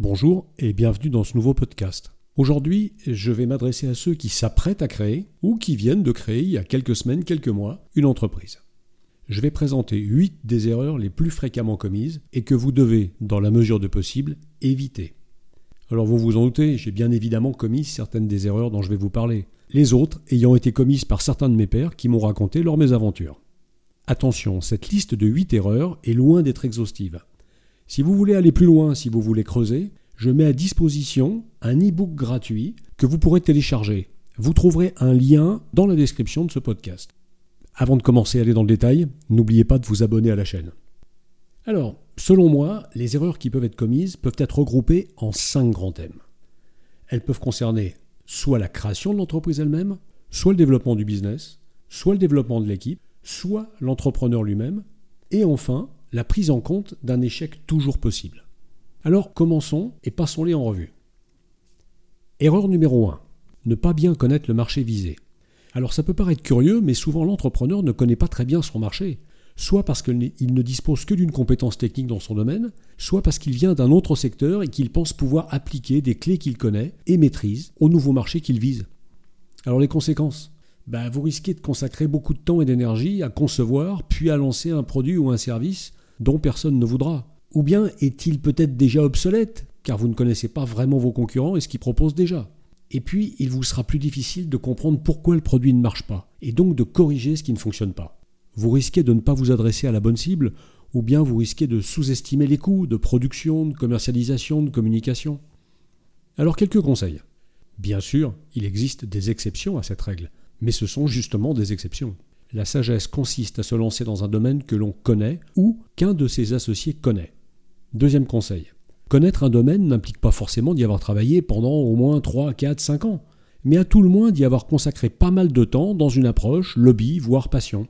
Bonjour et bienvenue dans ce nouveau podcast. Aujourd'hui, je vais m'adresser à ceux qui s'apprêtent à créer ou qui viennent de créer il y a quelques semaines, quelques mois, une entreprise. Je vais présenter 8 des erreurs les plus fréquemment commises et que vous devez, dans la mesure de possible, éviter. Alors vous vous en doutez, j'ai bien évidemment commis certaines des erreurs dont je vais vous parler, les autres ayant été commises par certains de mes pairs qui m'ont raconté leurs mésaventures. Attention, cette liste de 8 erreurs est loin d'être exhaustive. Si vous voulez aller plus loin, si vous voulez creuser, je mets à disposition un e-book gratuit que vous pourrez télécharger. Vous trouverez un lien dans la description de ce podcast. Avant de commencer à aller dans le détail, n'oubliez pas de vous abonner à la chaîne. Alors, selon moi, les erreurs qui peuvent être commises peuvent être regroupées en cinq grands thèmes. Elles peuvent concerner soit la création de l'entreprise elle-même, soit le développement du business, soit le développement de l'équipe, soit l'entrepreneur lui-même, et enfin la prise en compte d'un échec toujours possible. Alors commençons et passons-les en revue. Erreur numéro 1. Ne pas bien connaître le marché visé. Alors ça peut paraître curieux, mais souvent l'entrepreneur ne connaît pas très bien son marché, soit parce qu'il ne dispose que d'une compétence technique dans son domaine, soit parce qu'il vient d'un autre secteur et qu'il pense pouvoir appliquer des clés qu'il connaît et maîtrise au nouveau marché qu'il vise. Alors les conséquences? Ben, Vous risquez de consacrer beaucoup de temps et d'énergie à concevoir, puis à lancer un produit ou un service dont personne ne voudra Ou bien est-il peut-être déjà obsolète, car vous ne connaissez pas vraiment vos concurrents et ce qu'ils proposent déjà? Et puis, il vous sera plus difficile de comprendre pourquoi le produit ne marche pas, et donc de corriger ce qui ne fonctionne pas. Vous risquez de ne pas vous adresser à la bonne cible, ou bien vous risquez de sous-estimer les coûts de production, de commercialisation, de communication. Alors quelques conseils. Bien sûr, il existe des exceptions à cette règle, mais ce sont justement des exceptions. La sagesse consiste à se lancer dans un domaine que l'on connaît ou qu'un de ses associés connaît. Deuxième conseil. Connaître un domaine n'implique pas forcément d'y avoir travaillé pendant au moins 3, 4, 5 ans, mais à tout le moins d'y avoir consacré pas mal de temps dans une approche, lobby, voire passion.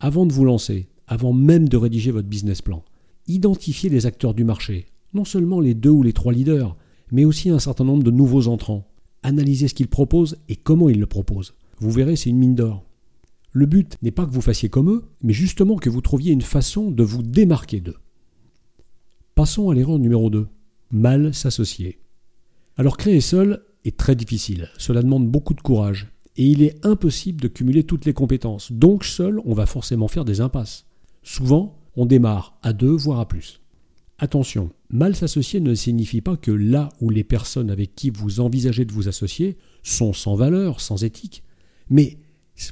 Avant de vous lancer, avant même de rédiger votre business plan, identifiez les acteurs du marché, non seulement les deux ou les trois leaders, mais aussi un certain nombre de nouveaux entrants. Analysez ce qu'ils proposent et comment ils le proposent. Vous verrez, c'est une mine d'or. Le but n'est pas que vous fassiez comme eux, mais justement que vous trouviez une façon de vous démarquer d'eux. Passons à l'erreur numéro 2. Mal s'associer. Alors créer seul est très difficile, cela demande beaucoup de courage, et il est impossible de cumuler toutes les compétences, donc seul on va forcément faire des impasses. Souvent, on démarre à deux, voire à plus. Attention, mal s'associer ne signifie pas que là où les personnes avec qui vous envisagez de vous associer sont sans valeur, sans éthique, mais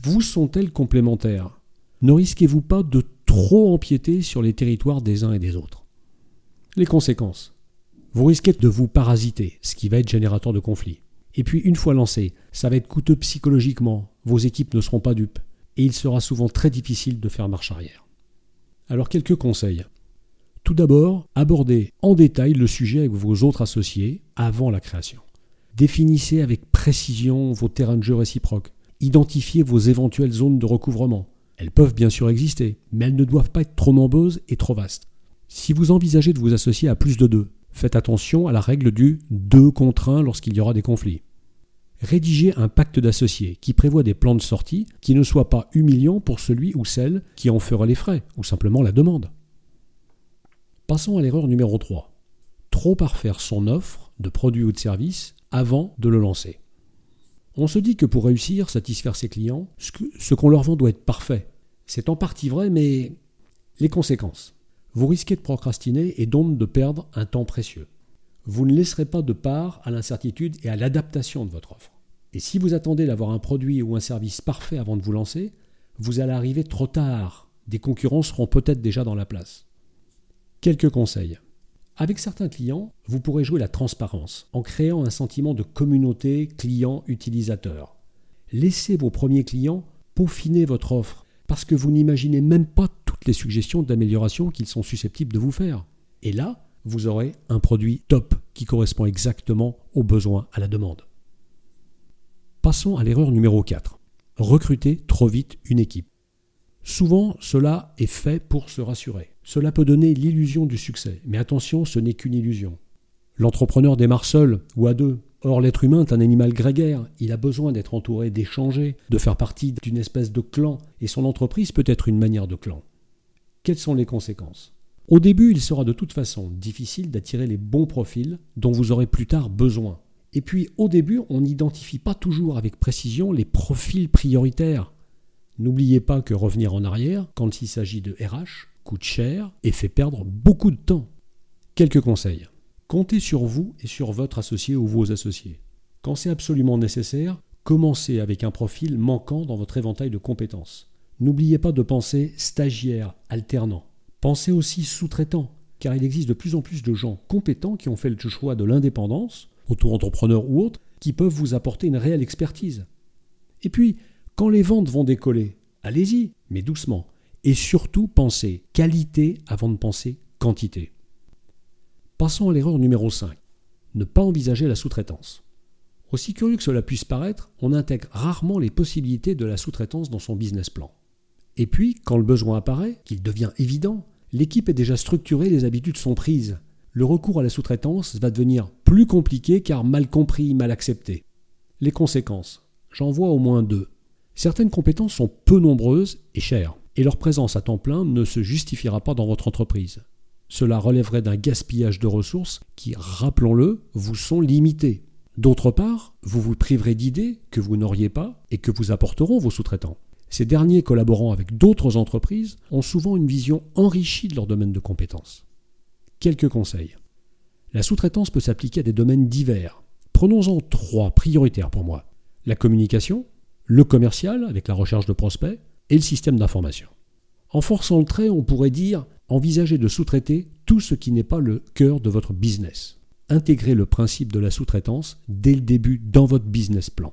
vous sont-elles complémentaires? Ne risquez-vous pas de trop empiéter sur les territoires des uns et des autres? Les conséquences. Vous risquez de vous parasiter, ce qui va être générateur de conflits. Et puis, une fois lancé, ça va être coûteux psychologiquement, vos équipes ne seront pas dupes, et il sera souvent très difficile de faire marche arrière. Alors, quelques conseils. Tout d'abord, abordez en détail le sujet avec vos autres associés avant la création. Définissez avec précision vos terrains de jeu réciproques. Identifiez vos éventuelles zones de recouvrement. Elles peuvent bien sûr exister, mais elles ne doivent pas être trop nombreuses et trop vastes. Si vous envisagez de vous associer à plus de deux, faites attention à la règle du deux contre un lorsqu'il y aura des conflits. Rédigez un pacte d'associés qui prévoit des plans de sortie qui ne soient pas humiliants pour celui ou celle qui en fera les frais, ou simplement la demande. Passons à l'erreur numéro 3. Trop parfaire son offre de produit ou de service avant de le lancer. On se dit que pour réussir, satisfaire ses clients, ce qu'on leur vend doit être parfait. C'est en partie vrai, mais les conséquences? Vous risquez de procrastiner et donc de perdre un temps précieux. Vous ne laisserez pas de part à l'incertitude et à l'adaptation de votre offre. Et si vous attendez d'avoir un produit ou un service parfait avant de vous lancer, vous allez arriver trop tard. Des concurrents seront peut-être déjà dans la place. Quelques conseils. Avec certains clients, vous pourrez jouer la transparence en créant un sentiment de communauté client-utilisateur. Laissez vos premiers clients peaufiner votre offre parce que vous n'imaginez même pas toutes les suggestions d'amélioration qu'ils sont susceptibles de vous faire. Et là, vous aurez un produit top qui correspond exactement aux besoins, à la demande. Passons à l'erreur numéro 4. Recruter trop vite une équipe. Souvent, cela est fait pour se rassurer. Cela peut donner l'illusion du succès, mais attention, ce n'est qu'une illusion. L'entrepreneur démarre seul ou à deux. Or, l'être humain est un animal grégaire, il a besoin d'être entouré, d'échanger, de faire partie d'une espèce de clan, et son entreprise peut être une manière de clan. Quelles sont les conséquences? Au début, il sera de toute façon difficile d'attirer les bons profils dont vous aurez plus tard besoin. Et puis, au début, on n'identifie pas toujours avec précision les profils prioritaires. N'oubliez pas que revenir en arrière, quand il s'agit de RH, coûte cher et fait perdre beaucoup de temps. Quelques conseils. Comptez sur vous et sur votre associé ou vos associés. Quand c'est absolument nécessaire, commencez avec un profil manquant dans votre éventail de compétences. N'oubliez pas de penser stagiaire, alternant. Pensez aussi sous-traitant, car il existe de plus en plus de gens compétents qui ont fait le choix de l'indépendance, auto-entrepreneurs ou autres, qui peuvent vous apporter une réelle expertise. Et puis, quand les ventes vont décoller, allez-y, mais doucement. Et surtout, pensez qualité avant de penser quantité. Passons à l'erreur numéro 5. Ne pas envisager la sous-traitance. Aussi curieux que cela puisse paraître, on intègre rarement les possibilités de la sous-traitance dans son business plan. Et puis, quand le besoin apparaît, qu'il devient évident, l'équipe est déjà structurée, les habitudes sont prises. Le recours à la sous-traitance va devenir plus compliqué car mal compris, mal accepté. Les conséquences. J'en vois au moins deux. Certaines compétences sont peu nombreuses et chères, et leur présence à temps plein ne se justifiera pas dans votre entreprise. Cela relèverait d'un gaspillage de ressources qui, rappelons-le, vous sont limitées. D'autre part, vous vous priverez d'idées que vous n'auriez pas et que vous apporteront vos sous-traitants. Ces derniers collaborant avec d'autres entreprises ont souvent une vision enrichie de leur domaine de compétences. Quelques conseils. La sous-traitance peut s'appliquer à des domaines divers. Prenons-en trois prioritaires pour moi. La communication, le commercial avec la recherche de prospects et le système d'information. En forçant le trait, on pourrait dire envisager de sous-traiter tout ce qui n'est pas le cœur de votre business. Intégrez le principe de la sous-traitance dès le début dans votre business plan.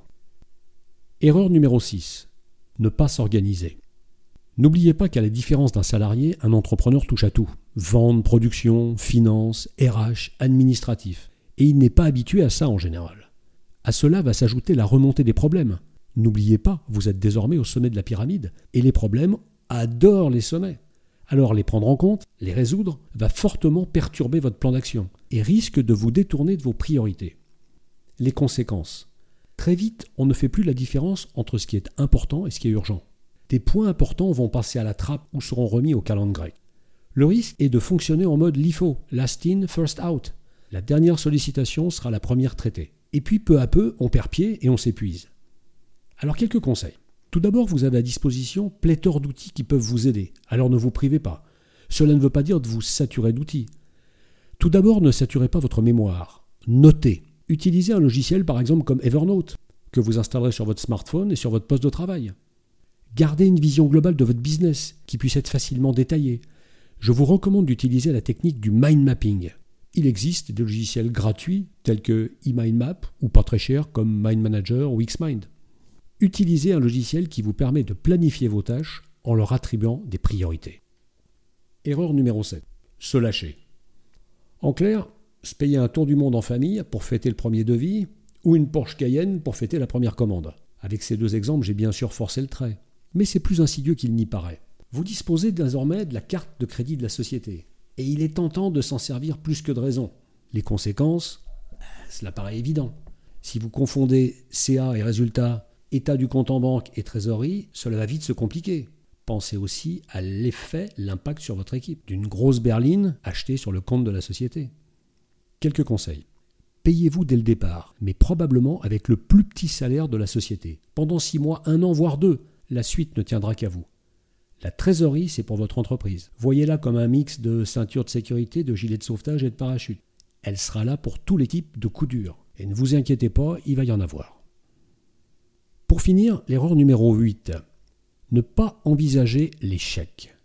Erreur numéro 6 ne pas s'organiser. N'oubliez pas qu'à la différence d'un salarié, un entrepreneur touche à tout. Vente, production, finance, RH, administratif. Et il n'est pas habitué à ça en général. À cela va s'ajouter la remontée des problèmes. N'oubliez pas, vous êtes désormais au sommet de la pyramide, et les problèmes adorent les sommets. Alors les prendre en compte, les résoudre, va fortement perturber votre plan d'action, et risque de vous détourner de vos priorités. Les conséquences. Très vite, on ne fait plus la différence entre ce qui est important et ce qui est urgent. Des points importants vont passer à la trappe ou seront remis au calendrier. Le risque est de fonctionner en mode LIFO, last in, first out. La dernière sollicitation sera la première traitée. Et puis peu à peu, on perd pied et on s'épuise. Alors quelques conseils. Tout d'abord, vous avez à disposition pléthore d'outils qui peuvent vous aider, alors ne vous privez pas. Cela ne veut pas dire de vous saturer d'outils. Tout d'abord, ne saturez pas votre mémoire. Notez. Utilisez un logiciel par exemple comme Evernote, que vous installerez sur votre smartphone et sur votre poste de travail. Gardez une vision globale de votre business qui puisse être facilement détaillée. Je vous recommande d'utiliser la technique du mind mapping. Il existe des logiciels gratuits tels que eMindMap ou pas très chers comme Mind Manager ou Xmind. Utilisez un logiciel qui vous permet de planifier vos tâches en leur attribuant des priorités. Erreur numéro 7. Se lâcher. En clair, se payer un tour du monde en famille pour fêter le premier devis, ou une Porsche Cayenne pour fêter la première commande. Avec ces deux exemples, j'ai bien sûr forcé le trait. Mais c'est plus insidieux qu'il n'y paraît. Vous disposez désormais de la carte de crédit de la société. Et il est tentant de s'en servir plus que de raison. Les conséquences, cela paraît évident. Si vous confondez CA et résultat, état du compte en banque et trésorerie, cela va vite se compliquer. Pensez aussi à l'effet, l'impact sur votre équipe d'une grosse berline achetée sur le compte de la société. Quelques conseils. Payez-vous dès le départ, mais probablement avec le plus petit salaire de la société. Pendant six mois, un an, voire deux. La suite ne tiendra qu'à vous. La trésorerie, c'est pour votre entreprise. Voyez-la comme un mix de ceinture de sécurité, de gilet de sauvetage et de parachute. Elle sera là pour les types de coups durs. Et ne vous inquiétez pas, il va y en avoir. Pour finir, l'erreur numéro 8. Ne pas envisager l'échec.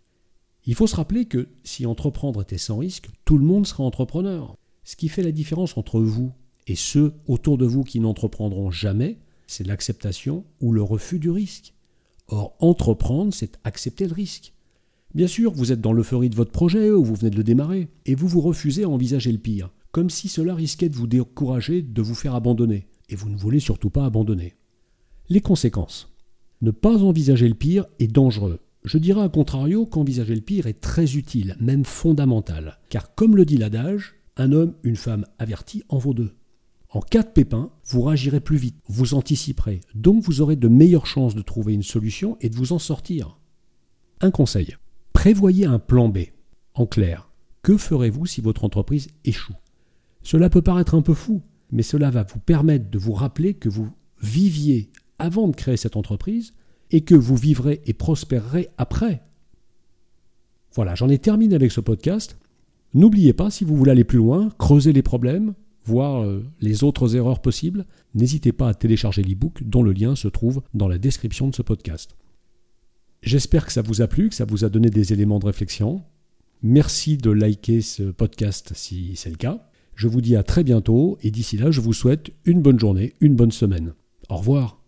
Il faut se rappeler que si entreprendre était sans risque, tout le monde serait entrepreneur. Ce qui fait la différence entre vous et ceux autour de vous qui n'entreprendront jamais, c'est l'acceptation ou le refus du risque. Or, entreprendre, c'est accepter le risque. Bien sûr, vous êtes dans l'euphorie de votre projet ou vous venez de le démarrer, et vous vous refusez à envisager le pire, comme si cela risquait de vous décourager, de vous faire abandonner, et vous ne voulez surtout pas abandonner. Les conséquences. Ne pas envisager le pire est dangereux. Je dirais à contrario qu'envisager le pire est très utile, même fondamental, car comme le dit l'adage, un homme, une femme avertie en vaut deux. En cas de pépin, vous réagirez plus vite, vous anticiperez, donc vous aurez de meilleures chances de trouver une solution et de vous en sortir. Un conseil, prévoyez un plan B. En clair, Que ferez-vous si votre entreprise échoue? Cela peut paraître un peu fou, mais cela va vous permettre de vous rappeler que vous viviez avant de créer cette entreprise et que vous vivrez et prospérerez après. Voilà, j'en ai terminé avec ce podcast. N'oubliez pas, si vous voulez aller plus loin, creuser les problèmes, voir euh, les autres erreurs possibles, n'hésitez pas à télécharger l'ebook dont le lien se trouve dans la description de ce podcast. J'espère que ça vous a plu, que ça vous a donné des éléments de réflexion. Merci de liker ce podcast si c'est le cas. Je vous dis à très bientôt et d'ici là, je vous souhaite une bonne journée, une bonne semaine. Au revoir.